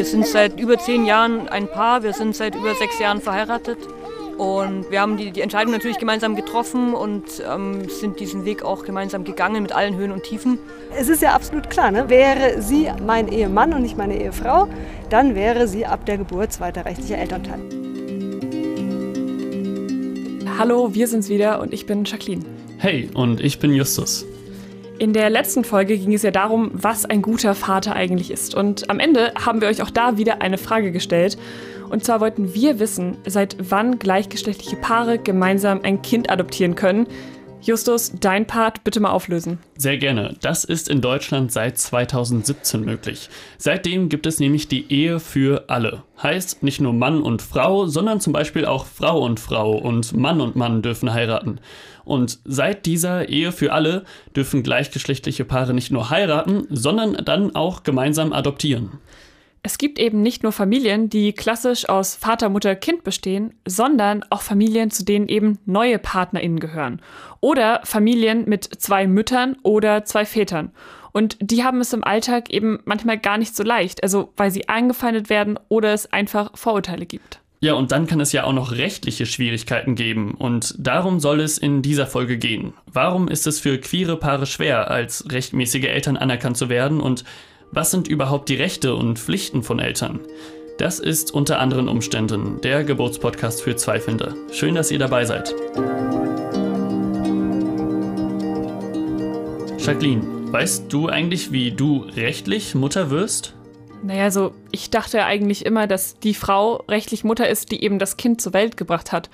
Wir sind seit über zehn Jahren ein Paar, wir sind seit über sechs Jahren verheiratet. Und wir haben die, die Entscheidung natürlich gemeinsam getroffen und ähm, sind diesen Weg auch gemeinsam gegangen mit allen Höhen und Tiefen. Es ist ja absolut klar, ne? wäre sie mein Ehemann und nicht meine Ehefrau, dann wäre sie ab der Geburt zweiter rechtlicher Elternteil. Hallo, wir sind's wieder und ich bin Jacqueline. Hey, und ich bin Justus. In der letzten Folge ging es ja darum, was ein guter Vater eigentlich ist. Und am Ende haben wir euch auch da wieder eine Frage gestellt. Und zwar wollten wir wissen, seit wann gleichgeschlechtliche Paare gemeinsam ein Kind adoptieren können. Justus, dein Part bitte mal auflösen. Sehr gerne. Das ist in Deutschland seit 2017 möglich. Seitdem gibt es nämlich die Ehe für alle. Heißt, nicht nur Mann und Frau, sondern zum Beispiel auch Frau und Frau und Mann und Mann dürfen heiraten. Und seit dieser Ehe für alle dürfen gleichgeschlechtliche Paare nicht nur heiraten, sondern dann auch gemeinsam adoptieren. Es gibt eben nicht nur Familien, die klassisch aus Vater, Mutter, Kind bestehen, sondern auch Familien, zu denen eben neue PartnerInnen gehören. Oder Familien mit zwei Müttern oder zwei Vätern. Und die haben es im Alltag eben manchmal gar nicht so leicht, also weil sie angefeindet werden oder es einfach Vorurteile gibt. Ja, und dann kann es ja auch noch rechtliche Schwierigkeiten geben. Und darum soll es in dieser Folge gehen. Warum ist es für queere Paare schwer, als rechtmäßige Eltern anerkannt zu werden? Und was sind überhaupt die Rechte und Pflichten von Eltern? Das ist unter anderen Umständen der Geburtspodcast für Zweifelnde. Schön, dass ihr dabei seid. Jacqueline, weißt du eigentlich, wie du rechtlich Mutter wirst? Naja, so, ich dachte eigentlich immer, dass die Frau rechtlich Mutter ist, die eben das Kind zur Welt gebracht hat.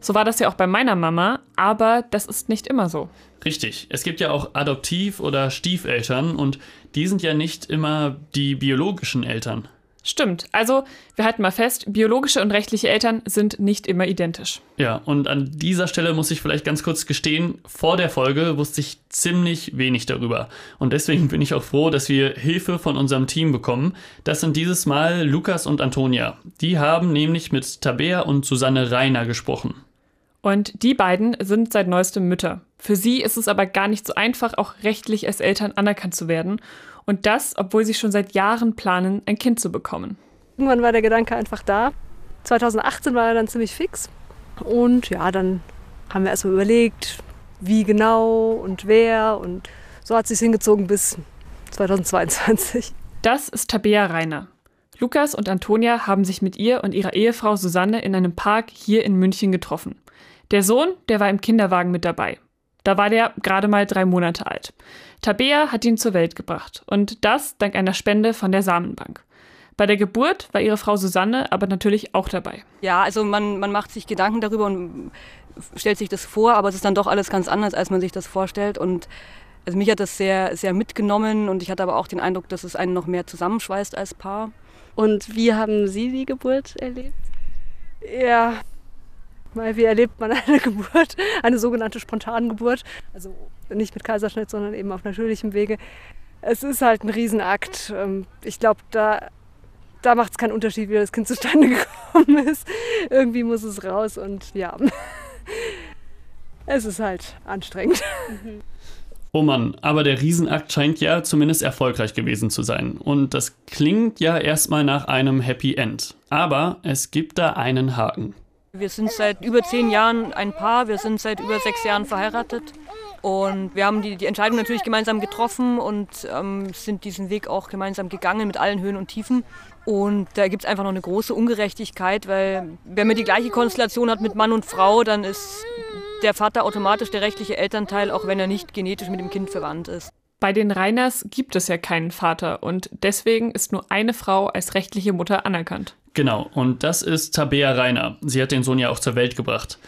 So war das ja auch bei meiner Mama, aber das ist nicht immer so. Richtig. Es gibt ja auch Adoptiv- oder Stiefeltern und die sind ja nicht immer die biologischen Eltern. Stimmt. Also, wir halten mal fest, biologische und rechtliche Eltern sind nicht immer identisch. Ja, und an dieser Stelle muss ich vielleicht ganz kurz gestehen, vor der Folge wusste ich ziemlich wenig darüber. Und deswegen bin ich auch froh, dass wir Hilfe von unserem Team bekommen. Das sind dieses Mal Lukas und Antonia. Die haben nämlich mit Tabea und Susanne Reiner gesprochen. Und die beiden sind seit neuestem Mütter. Für sie ist es aber gar nicht so einfach, auch rechtlich als Eltern anerkannt zu werden. Und das, obwohl sie schon seit Jahren planen, ein Kind zu bekommen. Irgendwann war der Gedanke einfach da. 2018 war er dann ziemlich fix. Und ja, dann haben wir erstmal überlegt, wie genau und wer. Und so hat es sich hingezogen bis 2022. Das ist Tabea Reiner. Lukas und Antonia haben sich mit ihr und ihrer Ehefrau Susanne in einem Park hier in München getroffen. Der Sohn, der war im Kinderwagen mit dabei. Da war der gerade mal drei Monate alt. Tabea hat ihn zur Welt gebracht und das dank einer Spende von der Samenbank. Bei der Geburt war ihre Frau Susanne aber natürlich auch dabei. Ja, also man, man macht sich Gedanken darüber und stellt sich das vor, aber es ist dann doch alles ganz anders, als man sich das vorstellt. Und also mich hat das sehr, sehr mitgenommen und ich hatte aber auch den Eindruck, dass es einen noch mehr zusammenschweißt als Paar. Und wie haben Sie die Geburt erlebt? Ja, weil wie erlebt man eine Geburt, eine sogenannte Spontangeburt, also nicht mit Kaiserschnitt, sondern eben auf natürlichem Wege. Es ist halt ein Riesenakt. Ähm, ich glaube, da, da macht es keinen Unterschied, wie das Kind zustande gekommen ist. Irgendwie muss es raus und ja, es ist halt anstrengend. Oh Mann, aber der Riesenakt scheint ja zumindest erfolgreich gewesen zu sein. Und das klingt ja erstmal nach einem Happy End. Aber es gibt da einen Haken. Wir sind seit über zehn Jahren ein Paar, wir sind seit über sechs Jahren verheiratet. Und wir haben die, die Entscheidung natürlich gemeinsam getroffen und ähm, sind diesen Weg auch gemeinsam gegangen mit allen Höhen und Tiefen. Und da gibt es einfach noch eine große Ungerechtigkeit, weil wenn man die gleiche Konstellation hat mit Mann und Frau, dann ist der Vater automatisch der rechtliche Elternteil, auch wenn er nicht genetisch mit dem Kind verwandt ist. Bei den Reiners gibt es ja keinen Vater und deswegen ist nur eine Frau als rechtliche Mutter anerkannt. Genau, und das ist Tabea Reiner. Sie hat den Sohn ja auch zur Welt gebracht.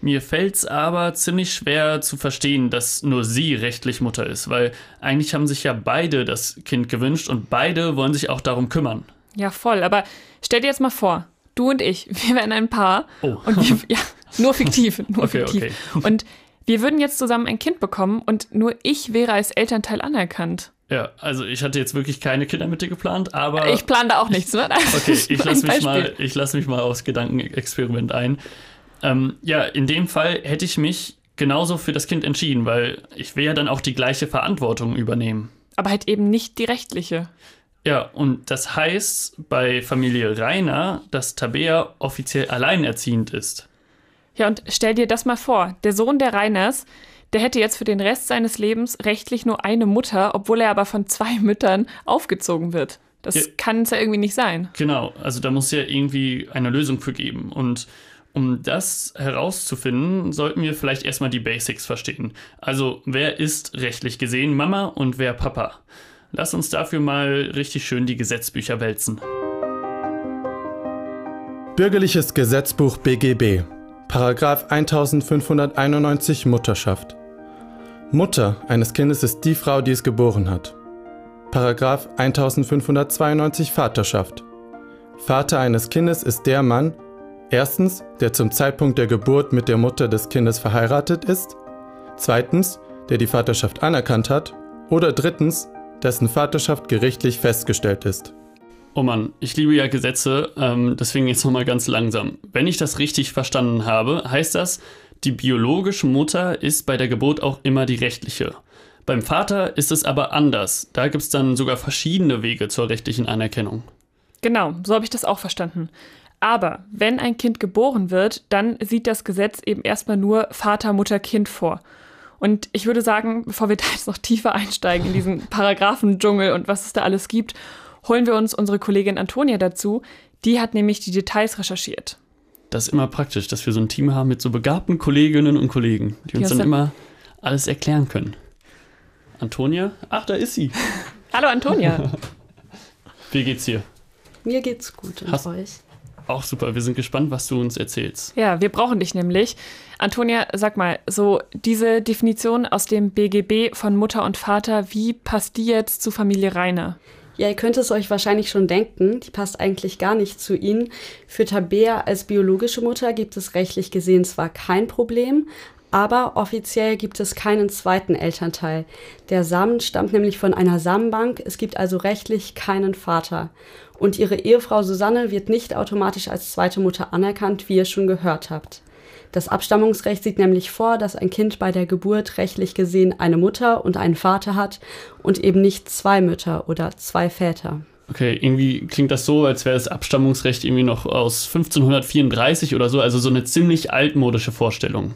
Mir fällt es aber ziemlich schwer zu verstehen, dass nur sie rechtlich Mutter ist, weil eigentlich haben sich ja beide das Kind gewünscht und beide wollen sich auch darum kümmern. Ja, voll. Aber stell dir jetzt mal vor, du und ich, wir wären ein Paar. Oh. Und wir, ja, nur fiktiv, nur Okay, fiktiv. okay. Und wir würden jetzt zusammen ein Kind bekommen und nur ich wäre als Elternteil anerkannt. Ja, also ich hatte jetzt wirklich keine Kinder mit dir geplant, aber. Ich plane da auch nichts, ne? Okay, ich lasse mich, mal, ich lass mich mal aufs Gedankenexperiment ein. Ähm, ja, in dem Fall hätte ich mich genauso für das Kind entschieden, weil ich will ja dann auch die gleiche Verantwortung übernehmen. Aber halt eben nicht die rechtliche. Ja, und das heißt bei Familie Rainer, dass Tabea offiziell alleinerziehend ist. Ja, und stell dir das mal vor, der Sohn der Reiners, der hätte jetzt für den Rest seines Lebens rechtlich nur eine Mutter, obwohl er aber von zwei Müttern aufgezogen wird. Das Ja. kann es ja irgendwie nicht sein. Genau, also da muss ja irgendwie eine Lösung für geben. Und um das herauszufinden, sollten wir vielleicht erstmal die Basics verstehen. Also, wer ist rechtlich gesehen Mama und wer Papa? Lass uns dafür mal richtig schön die Gesetzbücher wälzen. Bürgerliches Gesetzbuch BGB. Paragraph 1591 Mutterschaft. Mutter eines Kindes ist die Frau, die es geboren hat. Paragraph 1592 Vaterschaft. Vater eines Kindes ist der Mann, erstens, der zum Zeitpunkt der Geburt mit der Mutter des Kindes verheiratet ist, zweitens, der die Vaterschaft anerkannt hat, oder drittens, dessen Vaterschaft gerichtlich festgestellt ist. Oh Mann, ich liebe ja Gesetze, ähm, deswegen jetzt nochmal ganz langsam. Wenn ich das richtig verstanden habe, heißt das, die biologische Mutter ist bei der Geburt auch immer die rechtliche. Beim Vater ist es aber anders. Da gibt es dann sogar verschiedene Wege zur rechtlichen Anerkennung. Genau, so habe ich das auch verstanden. Aber wenn ein Kind geboren wird, dann sieht das Gesetz eben erstmal nur Vater, Mutter, Kind vor. Und ich würde sagen, bevor wir da jetzt noch tiefer einsteigen in diesen Paragraphendschungel und was es da alles gibt, holen wir uns unsere Kollegin Antonia dazu. Die hat nämlich die Details recherchiert. Das ist immer praktisch, dass wir so ein Team haben mit so begabten Kolleginnen und Kollegen, die uns Ja, dann immer alles erklären können. Antonia? Ach, da ist sie. Hallo Antonia. Wie geht's dir? Mir geht's gut und Hast- euch? Auch super, wir sind gespannt, was du uns erzählst. ja, wir brauchen dich nämlich. Antonia, sag mal, so diese Definition aus dem BGB von Mutter und Vater, wie passt die jetzt zu Familie Rainer? Ja, ihr könnt es euch wahrscheinlich schon denken, die passt eigentlich gar nicht zu ihnen. Für Tabea als biologische Mutter gibt es rechtlich gesehen zwar kein Problem, aber offiziell gibt es keinen zweiten Elternteil. Der Samen stammt nämlich von einer Samenbank, es gibt also rechtlich keinen Vater. Und ihre Ehefrau Susanne wird nicht automatisch als zweite Mutter anerkannt, wie ihr schon gehört habt. Das Abstammungsrecht sieht nämlich vor, dass ein Kind bei der Geburt rechtlich gesehen eine Mutter und einen Vater hat und eben nicht zwei Mütter oder zwei Väter. Okay, irgendwie klingt das so, als wäre das Abstammungsrecht irgendwie noch aus 1534 oder so, also so eine ziemlich altmodische Vorstellung.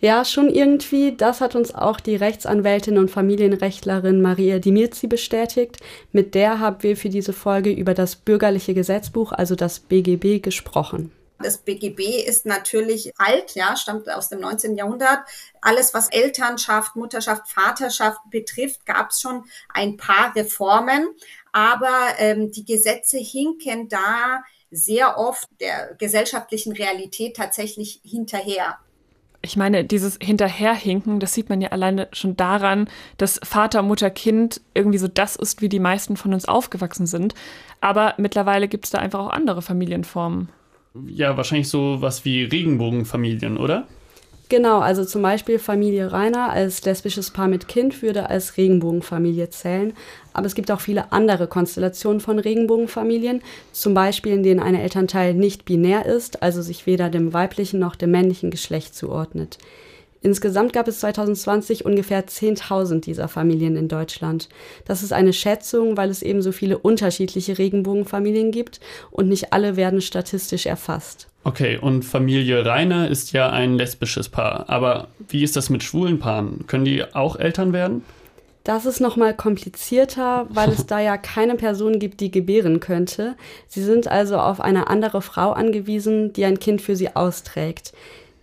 Ja, schon irgendwie. Das hat uns auch die Rechtsanwältin und Familienrechtlerin Maria Dimirzi bestätigt. Mit der haben wir für diese Folge über das bürgerliche Gesetzbuch, also das BGB, gesprochen. Das BGB ist natürlich alt, ja, stammt aus dem 19. Jahrhundert. Alles, was Elternschaft, Mutterschaft, Vaterschaft betrifft, gab es schon ein paar Reformen. Aber ähm, die Gesetze hinken da sehr oft der gesellschaftlichen Realität tatsächlich hinterher. Ich meine, dieses Hinterherhinken, das sieht man ja alleine schon daran, dass Vater, Mutter, Kind irgendwie so das ist, wie die meisten von uns aufgewachsen sind. Aber mittlerweile gibt es da einfach auch andere Familienformen. Ja, wahrscheinlich so was wie Regenbogenfamilien, oder? Genau, also zum Beispiel Familie Rainer als lesbisches Paar mit Kind würde als Regenbogenfamilie zählen. Aber es gibt auch viele andere Konstellationen von Regenbogenfamilien, zum Beispiel in denen ein Elternteil nicht binär ist, also sich weder dem weiblichen noch dem männlichen Geschlecht zuordnet. Insgesamt gab es 2020 ungefähr 10.000 dieser Familien in Deutschland. Das ist eine Schätzung, weil es eben so viele unterschiedliche Regenbogenfamilien gibt und nicht alle werden statistisch erfasst. Okay, und Familie Rainer ist ja ein lesbisches Paar. Aber wie ist das mit schwulen Paaren? Können die auch Eltern werden? Das ist nochmal komplizierter, weil es da ja keine Person gibt, die gebären könnte. Sie sind also auf eine andere Frau angewiesen, die ein Kind für sie austrägt.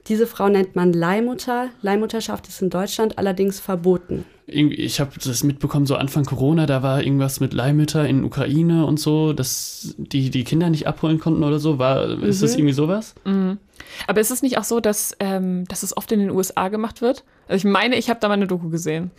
Diese Frau nennt man Leihmutter. Leihmutterschaft ist in Deutschland allerdings verboten. Ich habe das mitbekommen, so Anfang Corona, da war irgendwas mit Leihmütter in Ukraine und so, dass die die Kinder nicht abholen konnten oder so. War, ist das irgendwie sowas? Aber ist es nicht auch so, dass, ähm, dass es oft in den USA gemacht wird? Also ich meine, ich habe da mal eine Doku gesehen.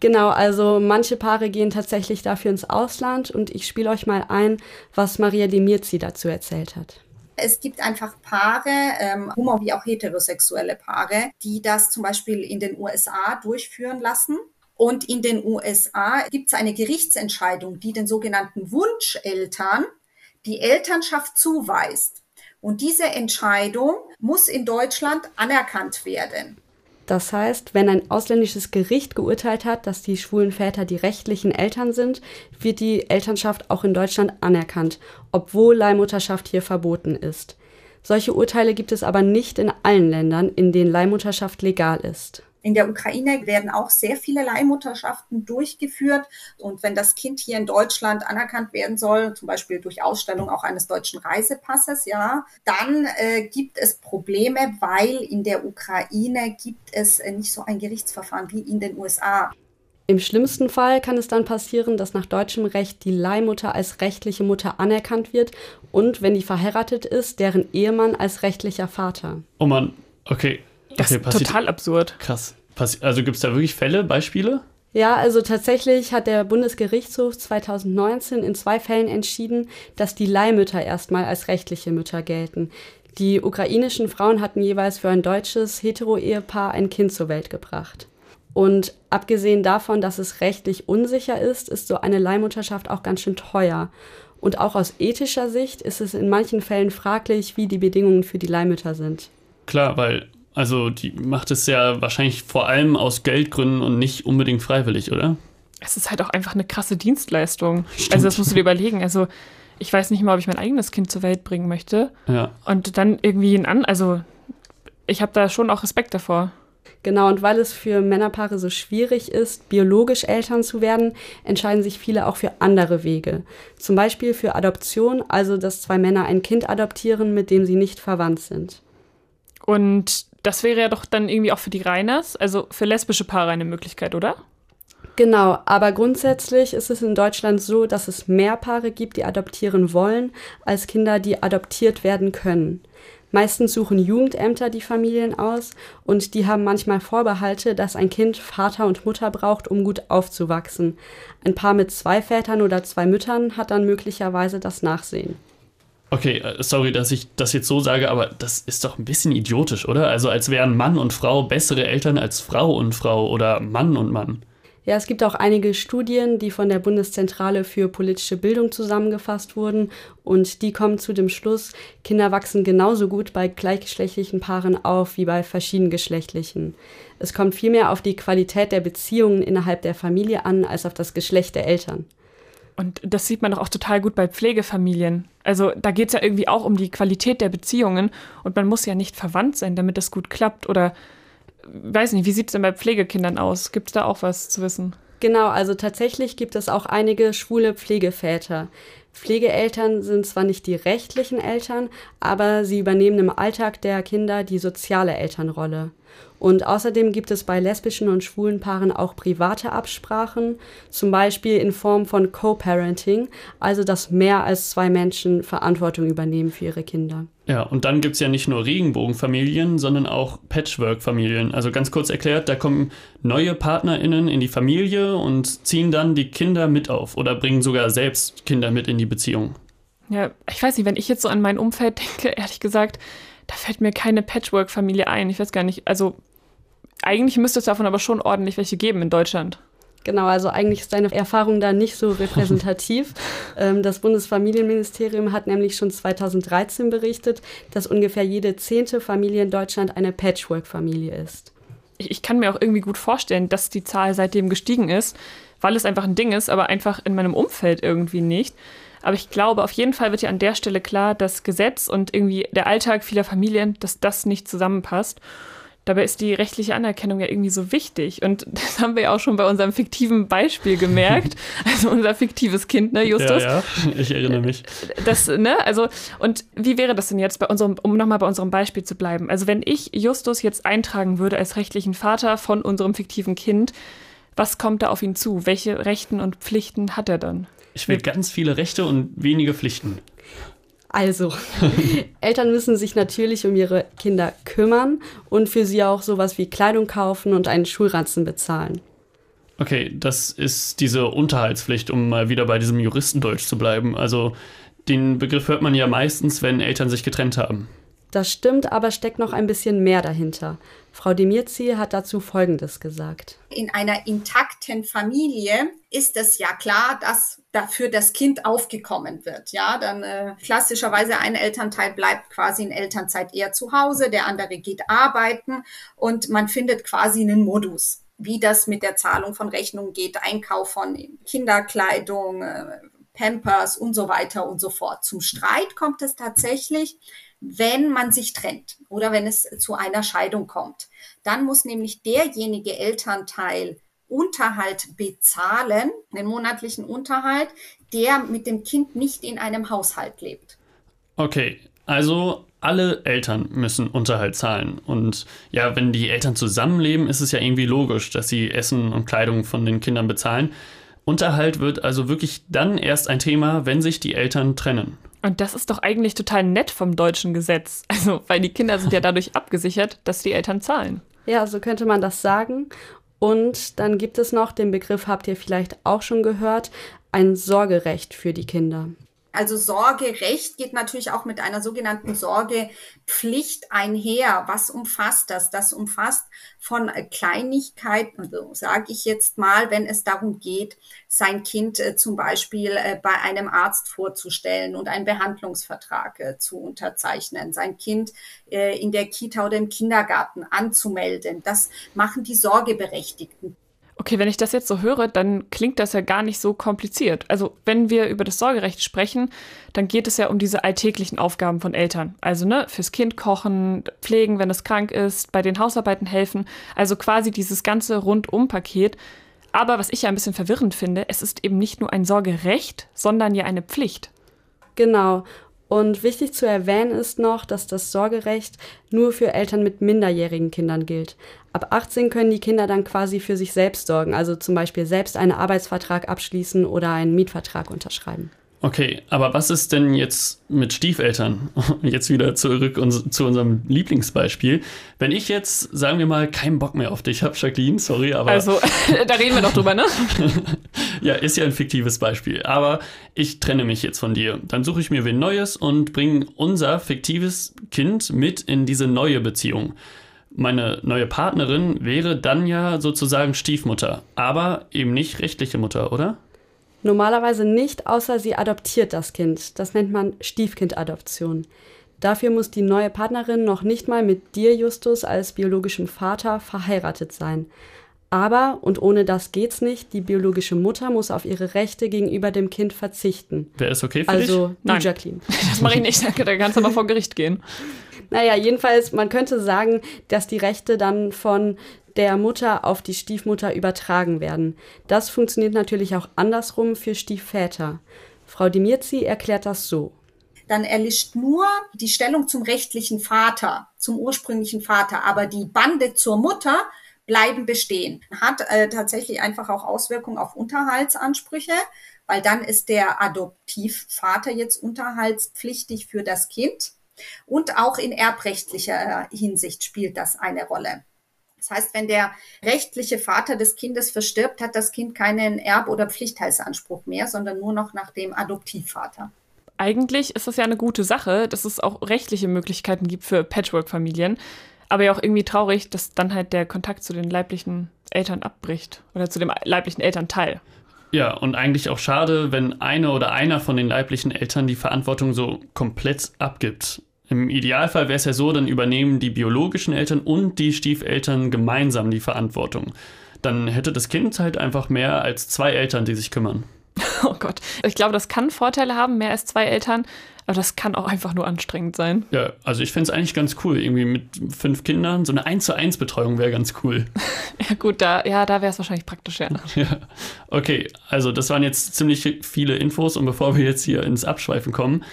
Genau, also manche Paare gehen tatsächlich dafür ins Ausland und ich spiele euch mal ein, was Maria Demirzi dazu erzählt hat. Es gibt einfach Paare, ähm, homo- wie auch heterosexuelle Paare, die das zum Beispiel in den USA durchführen lassen. Und in den USA gibt es eine Gerichtsentscheidung, die den sogenannten Wunscheltern die Elternschaft zuweist. Und diese Entscheidung muss in Deutschland anerkannt werden. Das heißt, wenn ein ausländisches Gericht geurteilt hat, dass die schwulen Väter die rechtlichen Eltern sind, wird die Elternschaft auch in Deutschland anerkannt, obwohl Leihmutterschaft hier verboten ist. Solche Urteile gibt es aber nicht in allen Ländern, in denen Leihmutterschaft legal ist. In der Ukraine werden auch sehr viele Leihmutterschaften durchgeführt. Und wenn das Kind hier in Deutschland anerkannt werden soll, zum Beispiel durch Ausstellung auch eines deutschen Reisepasses, ja, dann äh, gibt es Probleme, weil in der Ukraine gibt es äh, nicht so ein Gerichtsverfahren wie in den USA. Im schlimmsten Fall kann es dann passieren, dass nach deutschem Recht die Leihmutter als rechtliche Mutter anerkannt wird und, wenn die verheiratet ist, deren Ehemann als rechtlicher Vater. Oh Mann, okay. Das okay, ist total absurd. Krass. Passi also gibt es da wirklich Fälle, Beispiele? Ja, also tatsächlich hat der Bundesgerichtshof 2019 in zwei Fällen entschieden, dass die Leihmütter erstmal als rechtliche Mütter gelten. Die ukrainischen Frauen hatten jeweils für ein deutsches Hetero-Ehepaar ein Kind zur Welt gebracht. Und abgesehen davon, dass es rechtlich unsicher ist, ist so eine Leihmutterschaft auch ganz schön teuer. Und auch aus ethischer Sicht ist es in manchen Fällen fraglich, wie die Bedingungen für die Leihmütter sind. Klar, weil also die macht es ja wahrscheinlich vor allem aus Geldgründen und nicht unbedingt freiwillig, oder? Es ist halt auch einfach eine krasse Dienstleistung. Stimmt. Also das musst du dir überlegen. Also ich weiß nicht mal, ob ich mein eigenes Kind zur Welt bringen möchte. Ja. Und dann irgendwie ein an. Also ich habe da schon auch Respekt davor. Genau, und weil es für Männerpaare so schwierig ist, biologisch Eltern zu werden, entscheiden sich viele auch für andere Wege. Zum Beispiel für Adoption, also dass zwei Männer ein Kind adoptieren, mit dem sie nicht verwandt sind. Und das wäre ja doch dann irgendwie auch für die Reiners, also für lesbische Paare eine Möglichkeit, oder? Genau, aber grundsätzlich ist es in Deutschland so, dass es mehr Paare gibt, die adoptieren wollen, als Kinder, die adoptiert werden können. Meistens suchen Jugendämter die Familien aus und die haben manchmal Vorbehalte, dass ein Kind Vater und Mutter braucht, um gut aufzuwachsen. Ein Paar mit zwei Vätern oder zwei Müttern hat dann möglicherweise das Nachsehen. Okay, äh, sorry, dass ich das jetzt so sage, aber das ist doch ein bisschen idiotisch, oder? Also als wären Mann und Frau bessere Eltern als Frau und Frau oder Mann und Mann. Ja, es gibt auch einige Studien, die von der Bundeszentrale für politische Bildung zusammengefasst wurden und die kommen zu dem Schluss, Kinder wachsen genauso gut bei gleichgeschlechtlichen Paaren auf wie bei verschiedengeschlechtlichen. Es kommt vielmehr auf die Qualität der Beziehungen innerhalb der Familie an als auf das Geschlecht der Eltern. Und das sieht man doch auch total gut bei Pflegefamilien. Also da geht es ja irgendwie auch um die Qualität der Beziehungen und man muss ja nicht verwandt sein, damit das gut klappt oder weiß nicht, wie sieht es denn bei Pflegekindern aus? Gibt es da auch was zu wissen? Genau, also tatsächlich gibt es auch einige schwule Pflegeväter. Pflegeeltern sind zwar nicht die rechtlichen Eltern, aber sie übernehmen im Alltag der Kinder die soziale Elternrolle. Und außerdem gibt es bei lesbischen und schwulen Paaren auch private Absprachen, zum Beispiel in Form von Co-Parenting, also dass mehr als zwei Menschen Verantwortung übernehmen für ihre Kinder. Ja, und dann gibt es ja nicht nur Regenbogenfamilien, sondern auch Patchwork-Familien. Also ganz kurz erklärt, da kommen neue PartnerInnen in die Familie und ziehen dann die Kinder mit auf oder bringen sogar selbst Kinder mit in die Beziehung. Ja, ich weiß nicht, wenn ich jetzt so an mein Umfeld denke, ehrlich gesagt, da fällt mir keine Patchwork-Familie ein. Ich weiß gar nicht, also eigentlich müsste es davon aber schon ordentlich welche geben in Deutschland. Genau, also eigentlich ist deine Erfahrung da nicht so repräsentativ. Ähm, das Bundesfamilienministerium hat nämlich schon 2013 berichtet, dass ungefähr jede zehnte Familie in Deutschland eine Patchwork-Familie ist. Ich, ich kann mir auch irgendwie gut vorstellen, dass die Zahl seitdem gestiegen ist, weil es einfach ein Ding ist, aber einfach in meinem Umfeld irgendwie nicht. Aber ich glaube, auf jeden Fall wird ja an der Stelle klar, dass Gesetz und irgendwie der Alltag vieler Familien, dass das nicht zusammenpasst. Dabei ist die rechtliche Anerkennung ja irgendwie so wichtig. Und das haben wir ja auch schon bei unserem fiktiven Beispiel gemerkt. Also unser fiktives Kind, ne, Justus? Ja, ja, ich erinnere mich. Das, ne, also, und wie wäre das denn jetzt bei unserem, um nochmal bei unserem Beispiel zu bleiben? Also, wenn ich Justus jetzt eintragen würde als rechtlichen Vater von unserem fiktiven Kind, was kommt da auf ihn zu? Welche Rechten und Pflichten hat er dann? Ich will ganz viele Rechte und wenige Pflichten. Also, Eltern müssen sich natürlich um ihre Kinder kümmern und für sie auch sowas wie Kleidung kaufen und einen Schulranzen bezahlen. Okay, das ist diese Unterhaltspflicht, um mal wieder bei diesem Juristendeutsch zu bleiben. Also, den Begriff hört man ja meistens, wenn Eltern sich getrennt haben. Das stimmt, aber steckt noch ein bisschen mehr dahinter. Frau Demirzi hat dazu Folgendes gesagt. In einer intakten Familie ist es ja klar, dass dafür das Kind aufgekommen wird. Ja, dann äh, klassischerweise ein Elternteil bleibt quasi in Elternzeit eher zu Hause, der andere geht arbeiten und man findet quasi einen Modus, wie das mit der Zahlung von Rechnungen geht, Einkauf von Kinderkleidung, äh, Pampers und so weiter und so fort. Zum Streit kommt es tatsächlich, wenn man sich trennt oder wenn es zu einer Scheidung kommt. Dann muss nämlich derjenige Elternteil Unterhalt bezahlen, den monatlichen Unterhalt, der mit dem Kind nicht in einem Haushalt lebt. Okay, also alle Eltern müssen Unterhalt zahlen. Und ja, wenn die Eltern zusammenleben, ist es ja irgendwie logisch, dass sie Essen und Kleidung von den Kindern bezahlen. Unterhalt wird also wirklich dann erst ein Thema, wenn sich die Eltern trennen. Und das ist doch eigentlich total nett vom deutschen Gesetz. Also, weil die Kinder sind ja dadurch abgesichert, dass die Eltern zahlen. Ja, so könnte man das sagen. Und dann gibt es noch, den Begriff habt ihr vielleicht auch schon gehört, ein Sorgerecht für die Kinder. Also Sorgerecht geht natürlich auch mit einer sogenannten Sorgepflicht einher. Was umfasst das? Das umfasst von Kleinigkeiten, also sage ich jetzt mal, wenn es darum geht, sein Kind äh, zum Beispiel äh, bei einem Arzt vorzustellen und einen Behandlungsvertrag äh, zu unterzeichnen, sein Kind in der Kita oder im Kindergarten anzumelden. Das machen die Sorgeberechtigten. Okay, wenn ich das jetzt so höre, dann klingt das ja gar nicht so kompliziert. Also, wenn wir über das Sorgerecht sprechen, dann geht es ja um diese alltäglichen Aufgaben von Eltern. Also, ne, fürs Kind kochen, pflegen, wenn es krank ist, bei den Hausarbeiten helfen. Also quasi dieses ganze Rundum-Paket. Aber was ich ja ein bisschen verwirrend finde, es ist eben nicht nur ein Sorgerecht, sondern ja eine Pflicht. Genau. Und wichtig zu erwähnen ist noch, dass das Sorgerecht nur für Eltern mit minderjährigen Kindern gilt. Ab 18 können die Kinder dann quasi für sich selbst sorgen, also zum Beispiel selbst einen Arbeitsvertrag abschließen oder einen Mietvertrag unterschreiben. Okay, aber was ist denn jetzt mit Stiefeltern? Jetzt wieder zurück zu unserem Lieblingsbeispiel. Wenn ich jetzt, sagen wir mal, keinen Bock mehr auf dich habe, Jacqueline, sorry, aber. Also, da reden wir doch drüber, ne? ja, ist ja ein fiktives Beispiel. Aber ich trenne mich jetzt von dir. Dann suche ich mir wen Neues und bringe unser fiktives Kind mit in diese neue Beziehung. Meine neue Partnerin wäre dann ja sozusagen Stiefmutter, aber eben nicht rechtliche Mutter, oder? Normalerweise nicht, außer sie adoptiert das Kind. Das nennt man Stiefkindadoption. Dafür muss die neue Partnerin noch nicht mal mit dir, Justus, als biologischem Vater verheiratet sein. Aber, und ohne das geht's nicht, die biologische Mutter muss auf ihre Rechte gegenüber dem Kind verzichten. Wäre es okay für also, dich? Also, Jacqueline. Das mache ich nicht, da kannst du aber vor Gericht gehen. Naja, jedenfalls, man könnte sagen, dass die Rechte dann von der Mutter auf die Stiefmutter übertragen werden. Das funktioniert natürlich auch andersrum für Stiefväter. Frau Demirzi erklärt das so. Dann erlischt nur die Stellung zum rechtlichen Vater, zum ursprünglichen Vater, aber die Bande zur Mutter bleiben bestehen. Hat äh, tatsächlich einfach auch Auswirkungen auf Unterhaltsansprüche, weil dann ist der Adoptivvater jetzt unterhaltspflichtig für das Kind. Und auch in erbrechtlicher Hinsicht spielt das eine Rolle. Das heißt, wenn der rechtliche Vater des Kindes verstirbt, hat das Kind keinen Erb- oder Pflichtteilsanspruch mehr, sondern nur noch nach dem Adoptivvater. Eigentlich ist das ja eine gute Sache, dass es auch rechtliche Möglichkeiten gibt für Patchwork-Familien. Aber ja auch irgendwie traurig, dass dann halt der Kontakt zu den leiblichen Eltern abbricht oder zu dem leiblichen Elternteil. Ja, und eigentlich auch schade, wenn eine oder einer von den leiblichen Eltern die Verantwortung so komplett abgibt. Im Idealfall wäre es ja so, dann übernehmen die biologischen Eltern und die Stiefeltern gemeinsam die Verantwortung. Dann hätte das Kind halt einfach mehr als zwei Eltern, die sich kümmern. Oh Gott. Ich glaube, das kann Vorteile haben, mehr als zwei Eltern, aber das kann auch einfach nur anstrengend sein. Ja, also ich fände es eigentlich ganz cool. Irgendwie mit fünf Kindern, so eine 1 zu 1 Betreuung wäre ganz cool. ja, gut, da, ja, da wäre es wahrscheinlich praktisch, ja. ja. Okay, also das waren jetzt ziemlich viele Infos und bevor wir jetzt hier ins Abschweifen kommen,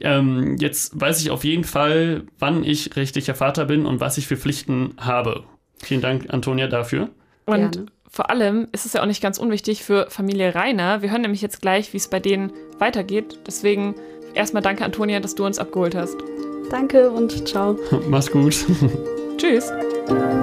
ähm, jetzt weiß ich auf jeden Fall, wann ich rechtlicher Vater bin und was ich für Pflichten habe. Vielen Dank, Antonia, dafür. Und Gerne. vor allem ist es ja auch nicht ganz unwichtig für Familie Rainer. Wir hören nämlich jetzt gleich, wie es bei denen weitergeht. Deswegen erstmal danke, Antonia, dass du uns abgeholt hast. Danke und ciao. Mach's gut. Tschüss.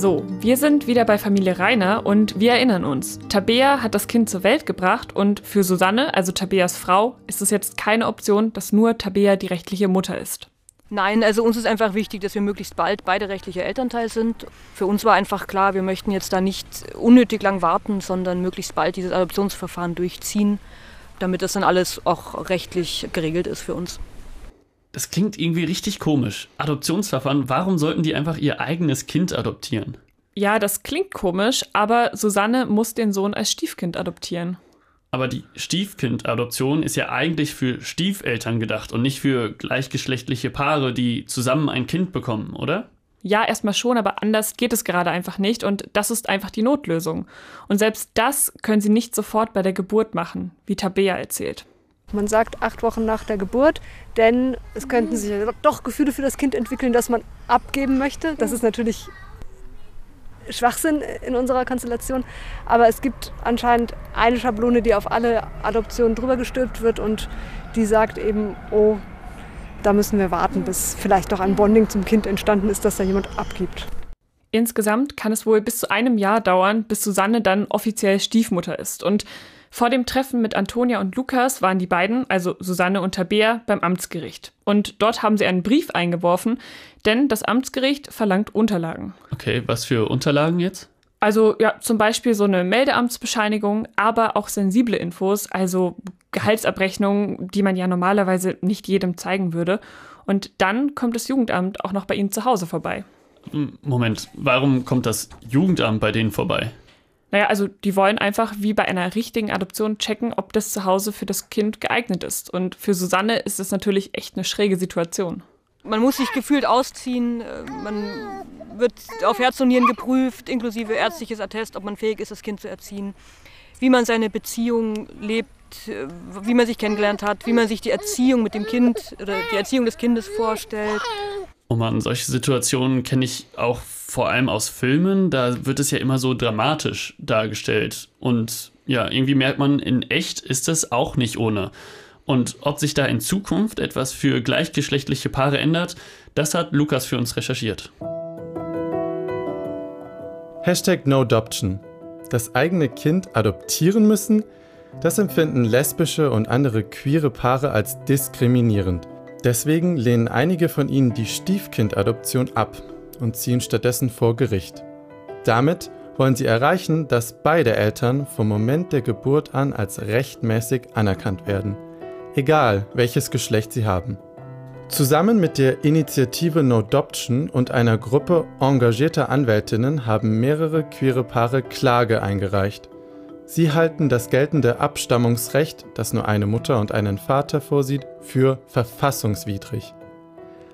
So, wir sind wieder bei Familie Rainer und wir erinnern uns. Tabea hat das Kind zur Welt gebracht und für Susanne, also Tabeas Frau, ist es jetzt keine Option, dass nur Tabea die rechtliche Mutter ist. Nein, also uns ist einfach wichtig, dass wir möglichst bald beide rechtliche Elternteil sind. Für uns war einfach klar, wir möchten jetzt da nicht unnötig lang warten, sondern möglichst bald dieses Adoptionsverfahren durchziehen, damit das dann alles auch rechtlich geregelt ist für uns. Das klingt irgendwie richtig komisch. Adoptionsverfahren, warum sollten die einfach ihr eigenes Kind adoptieren? Ja, das klingt komisch, aber Susanne muss den Sohn als Stiefkind adoptieren. Aber die Stiefkind-Adoption ist ja eigentlich für Stiefeltern gedacht und nicht für gleichgeschlechtliche Paare, die zusammen ein Kind bekommen, oder? Ja, erstmal schon, aber anders geht es gerade einfach nicht und das ist einfach die Notlösung. Und selbst das können sie nicht sofort bei der Geburt machen, wie Tabea erzählt. Man sagt acht Wochen nach der Geburt, denn es könnten sich doch Gefühle für das Kind entwickeln, das man abgeben möchte. Das ist natürlich Schwachsinn in unserer Konstellation. Aber es gibt anscheinend eine Schablone, die auf alle Adoptionen drüber gestülpt wird und die sagt eben, oh, da müssen wir warten, bis vielleicht doch ein Bonding zum Kind entstanden ist, dass da jemand abgibt. Insgesamt kann es wohl bis zu einem Jahr dauern, bis Susanne dann offiziell Stiefmutter ist. Und vor dem Treffen mit Antonia und Lukas waren die beiden, also Susanne und Tabea, beim Amtsgericht. Und dort haben sie einen Brief eingeworfen, denn das Amtsgericht verlangt Unterlagen. Okay, was für Unterlagen jetzt? Also ja, zum Beispiel so eine Meldeamtsbescheinigung, aber auch sensible Infos, also Gehaltsabrechnungen, die man ja normalerweise nicht jedem zeigen würde. Und dann kommt das Jugendamt auch noch bei ihnen zu Hause vorbei. Moment, warum kommt das Jugendamt bei denen vorbei? Naja, also die wollen einfach wie bei einer richtigen Adoption checken, ob das Zuhause für das Kind geeignet ist. Und für Susanne ist es natürlich echt eine schräge Situation. Man muss sich gefühlt ausziehen, äh, man wird auf Herz und Nieren geprüft, inklusive ärztliches Attest, ob man fähig ist, das Kind zu erziehen, wie man seine Beziehung lebt, äh, wie man sich kennengelernt hat, wie man sich die Erziehung mit dem Kind oder die Erziehung des Kindes vorstellt. Oh man, solche Situationen kenne ich auch vor allem aus Filmen. Da wird es ja immer so dramatisch dargestellt. Und ja, irgendwie merkt man, in echt ist das auch nicht ohne. Und ob sich da in Zukunft etwas für gleichgeschlechtliche Paare ändert, das hat Lukas für uns recherchiert. Hashtag NoAdoption. Das eigene Kind adoptieren müssen, das empfinden lesbische und andere queere Paare als diskriminierend. Deswegen lehnen einige von ihnen die Stiefkindadoption ab und ziehen stattdessen vor Gericht. Damit wollen sie erreichen, dass beide Eltern vom Moment der Geburt an als rechtmäßig anerkannt werden, egal welches Geschlecht sie haben. Zusammen mit der Initiative No Adoption und einer Gruppe engagierter Anwältinnen haben mehrere queere Paare Klage eingereicht. Sie halten das geltende Abstammungsrecht, das nur eine Mutter und einen Vater vorsieht, für verfassungswidrig.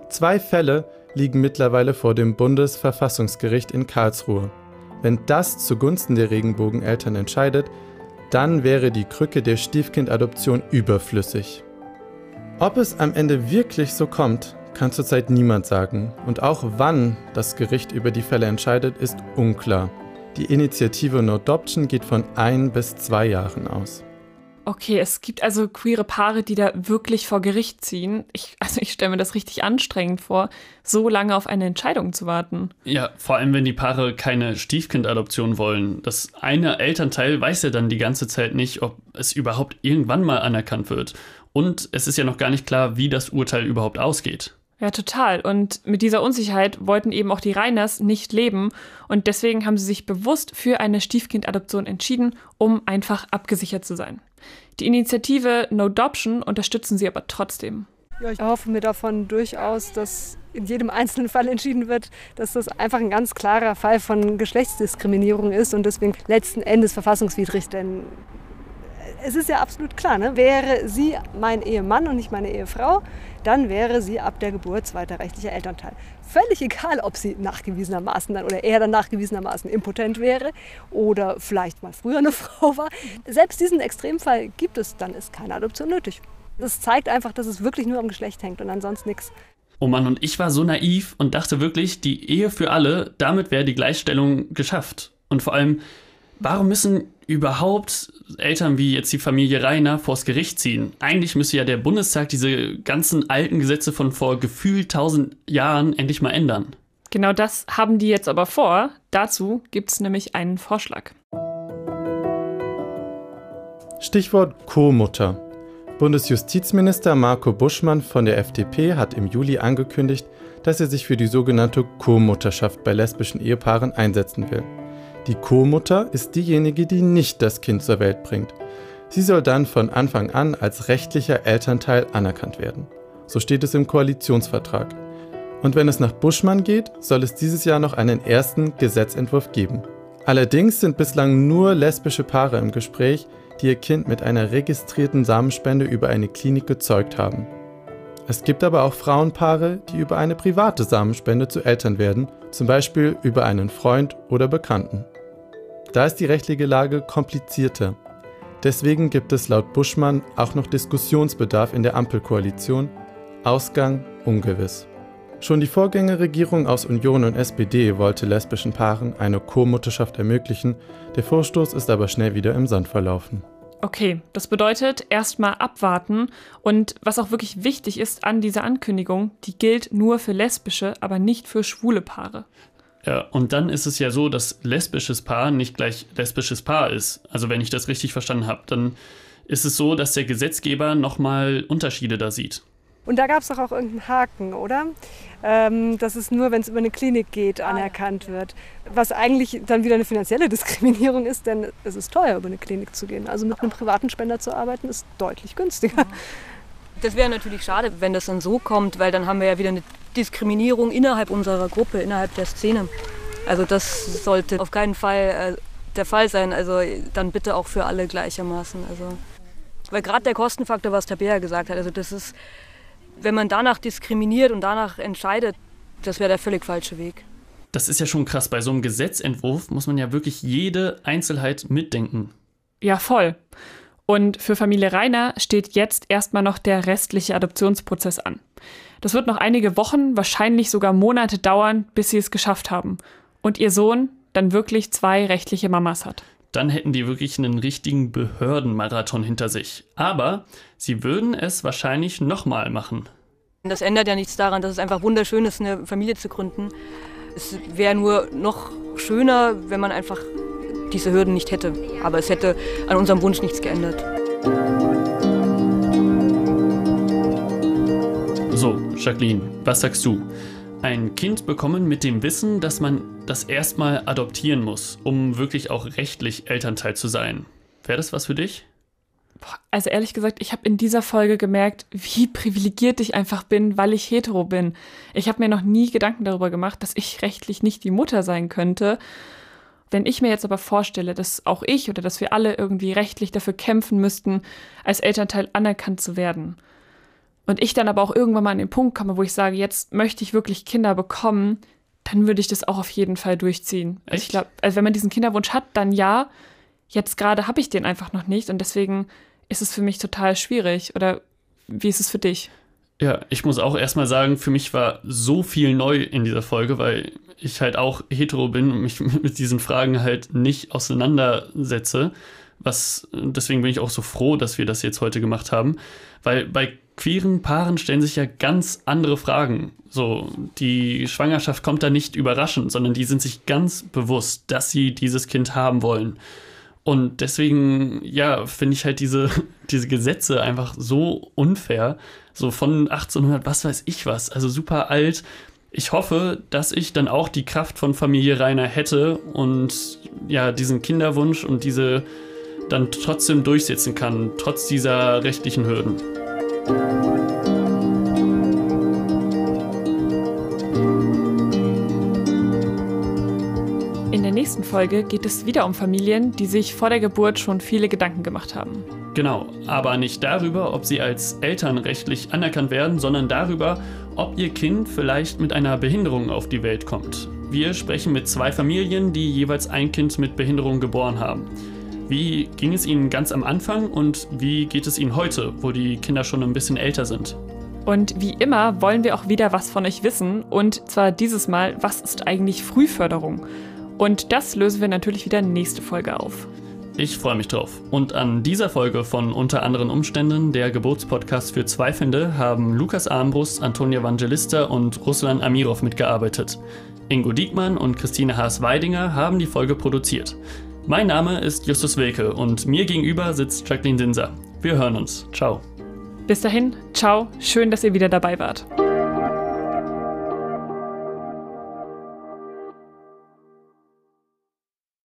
Zwei Fälle liegen mittlerweile vor dem Bundesverfassungsgericht in Karlsruhe. Wenn das zugunsten der Regenbogeneltern entscheidet, dann wäre die Krücke der Stiefkindadoption überflüssig. Ob es am Ende wirklich so kommt, kann zurzeit niemand sagen. Und auch wann das Gericht über die Fälle entscheidet, ist unklar. Die Initiative No Adoption geht von ein bis zwei Jahren aus. Okay, es gibt also queere Paare, die da wirklich vor Gericht ziehen. Ich, also ich stelle mir das richtig anstrengend vor, so lange auf eine Entscheidung zu warten. Ja, vor allem wenn die Paare keine Stiefkindadoption wollen. Das eine Elternteil weiß ja dann die ganze Zeit nicht, ob es überhaupt irgendwann mal anerkannt wird. Und es ist ja noch gar nicht klar, wie das Urteil überhaupt ausgeht. Ja, total. Und mit dieser Unsicherheit wollten eben auch die Reiners nicht leben. Und deswegen haben sie sich bewusst für eine Stiefkindadoption entschieden, um einfach abgesichert zu sein. Die Initiative No Adoption unterstützen sie aber trotzdem. Ja, ich hoffe mir davon durchaus, dass in jedem einzelnen Fall entschieden wird, dass das einfach ein ganz klarer Fall von Geschlechtsdiskriminierung ist und deswegen letzten Endes verfassungswidrig. Denn es ist ja absolut klar, ne? wäre sie mein Ehemann und nicht meine Ehefrau, dann wäre sie ab der Geburt zweiter rechtlicher Elternteil. Völlig egal, ob sie nachgewiesenermaßen dann oder er dann nachgewiesenermaßen impotent wäre oder vielleicht mal früher eine Frau war. Selbst diesen Extremfall gibt es, dann ist keine Adoption nötig. Das zeigt einfach, dass es wirklich nur am Geschlecht hängt und ansonsten nichts. Oh Mann, und ich war so naiv und dachte wirklich, die Ehe für alle, damit wäre die Gleichstellung geschafft. Und vor allem, warum müssen überhaupt Eltern wie jetzt die Familie Rainer vors Gericht ziehen? Eigentlich müsste ja der Bundestag diese ganzen alten Gesetze von vor gefühlt tausend Jahren endlich mal ändern. Genau das haben die jetzt aber vor. Dazu gibt es nämlich einen Vorschlag. Stichwort Co-Mutter. Bundesjustizminister Marco Buschmann von der FDP hat im Juli angekündigt, dass er sich für die sogenannte Co-Mutterschaft bei lesbischen Ehepaaren einsetzen will. Die Co-Mutter ist diejenige, die nicht das Kind zur Welt bringt. Sie soll dann von Anfang an als rechtlicher Elternteil anerkannt werden. So steht es im Koalitionsvertrag. Und wenn es nach Buschmann geht, soll es dieses Jahr noch einen ersten Gesetzentwurf geben. Allerdings sind bislang nur lesbische Paare im Gespräch, die ihr Kind mit einer registrierten Samenspende über eine Klinik gezeugt haben. Es gibt aber auch Frauenpaare, die über eine private Samenspende zu Eltern werden, zum Beispiel über einen Freund oder Bekannten. Da ist die rechtliche Lage komplizierter. Deswegen gibt es laut Buschmann auch noch Diskussionsbedarf in der Ampelkoalition. Ausgang ungewiss. Schon die Vorgängerregierung aus Union und SPD wollte lesbischen Paaren eine Co-Mutterschaft ermöglichen, der Vorstoß ist aber schnell wieder im Sand verlaufen. Okay, das bedeutet erstmal abwarten und was auch wirklich wichtig ist an dieser Ankündigung, die gilt nur für lesbische, aber nicht für schwule Paare. Ja, und dann ist es ja so, dass lesbisches Paar nicht gleich lesbisches Paar ist. Also wenn ich das richtig verstanden habe, dann ist es so, dass der Gesetzgeber nochmal Unterschiede da sieht. Und da gab es doch auch irgendeinen Haken, oder? Ähm, dass es nur, wenn es über eine Klinik geht, anerkannt wird. Was eigentlich dann wieder eine finanzielle Diskriminierung ist, denn es ist teuer, über eine Klinik zu gehen. Also mit einem privaten Spender zu arbeiten, ist deutlich günstiger. Das wäre natürlich schade, wenn das dann so kommt, weil dann haben wir ja wieder eine Diskriminierung innerhalb unserer Gruppe, innerhalb der Szene. Also das sollte auf keinen Fall äh, der Fall sein. Also dann bitte auch für alle gleichermaßen. Also, weil gerade der Kostenfaktor, was Tabea gesagt hat, also das ist wenn man danach diskriminiert und danach entscheidet, das wäre der völlig falsche Weg. Das ist ja schon krass. Bei so einem Gesetzentwurf muss man ja wirklich jede Einzelheit mitdenken. Ja, voll. Und für Familie Rainer steht jetzt erstmal noch der restliche Adoptionsprozess an. Das wird noch einige Wochen, wahrscheinlich sogar Monate dauern, bis sie es geschafft haben. Und ihr Sohn dann wirklich zwei rechtliche Mamas hat dann hätten die wirklich einen richtigen Behördenmarathon hinter sich. Aber sie würden es wahrscheinlich nochmal machen. Das ändert ja nichts daran, dass es einfach wunderschön ist, eine Familie zu gründen. Es wäre nur noch schöner, wenn man einfach diese Hürden nicht hätte. Aber es hätte an unserem Wunsch nichts geändert. So, Jacqueline, was sagst du? ein Kind bekommen mit dem Wissen, dass man das erstmal adoptieren muss, um wirklich auch rechtlich Elternteil zu sein. Wäre das was für dich? Also ehrlich gesagt, ich habe in dieser Folge gemerkt, wie privilegiert ich einfach bin, weil ich hetero bin. Ich habe mir noch nie Gedanken darüber gemacht, dass ich rechtlich nicht die Mutter sein könnte. Wenn ich mir jetzt aber vorstelle, dass auch ich oder dass wir alle irgendwie rechtlich dafür kämpfen müssten, als Elternteil anerkannt zu werden, und ich dann aber auch irgendwann mal an den Punkt komme, wo ich sage, jetzt möchte ich wirklich Kinder bekommen, dann würde ich das auch auf jeden Fall durchziehen. Also ich glaube, also wenn man diesen Kinderwunsch hat, dann ja. Jetzt gerade habe ich den einfach noch nicht und deswegen ist es für mich total schwierig. Oder wie ist es für dich? Ja, ich muss auch erstmal sagen, für mich war so viel neu in dieser Folge, weil ich halt auch hetero bin und mich mit diesen Fragen halt nicht auseinandersetze. Was, deswegen bin ich auch so froh, dass wir das jetzt heute gemacht haben. Weil bei queeren Paaren stellen sich ja ganz andere Fragen. So, die Schwangerschaft kommt da nicht überraschend, sondern die sind sich ganz bewusst, dass sie dieses Kind haben wollen. Und deswegen, ja, finde ich halt diese, diese Gesetze einfach so unfair. So von 1800, was weiß ich was, also super alt. Ich hoffe, dass ich dann auch die Kraft von Familie Rainer hätte und ja, diesen Kinderwunsch und diese dann trotzdem durchsetzen kann, trotz dieser rechtlichen Hürden. Nächsten Folge geht es wieder um Familien, die sich vor der Geburt schon viele Gedanken gemacht haben. Genau, aber nicht darüber, ob sie als Eltern rechtlich anerkannt werden, sondern darüber, ob ihr Kind vielleicht mit einer Behinderung auf die Welt kommt. Wir sprechen mit zwei Familien, die jeweils ein Kind mit Behinderung geboren haben. Wie ging es Ihnen ganz am Anfang und wie geht es Ihnen heute, wo die Kinder schon ein bisschen älter sind? Und wie immer wollen wir auch wieder was von euch wissen und zwar dieses Mal, was ist eigentlich Frühförderung? Und das lösen wir natürlich wieder nächste Folge auf. Ich freue mich drauf. Und an dieser Folge von Unter anderen Umständen, der Geburtspodcast für Zweifelnde, haben Lukas Armbrust, Antonia Vangelista und Ruslan Amirov mitgearbeitet. Ingo Diekmann und Christine Haas-Weidinger haben die Folge produziert. Mein Name ist Justus Wilke und mir gegenüber sitzt Jacqueline Dinser. Wir hören uns. Ciao. Bis dahin, ciao, schön, dass ihr wieder dabei wart.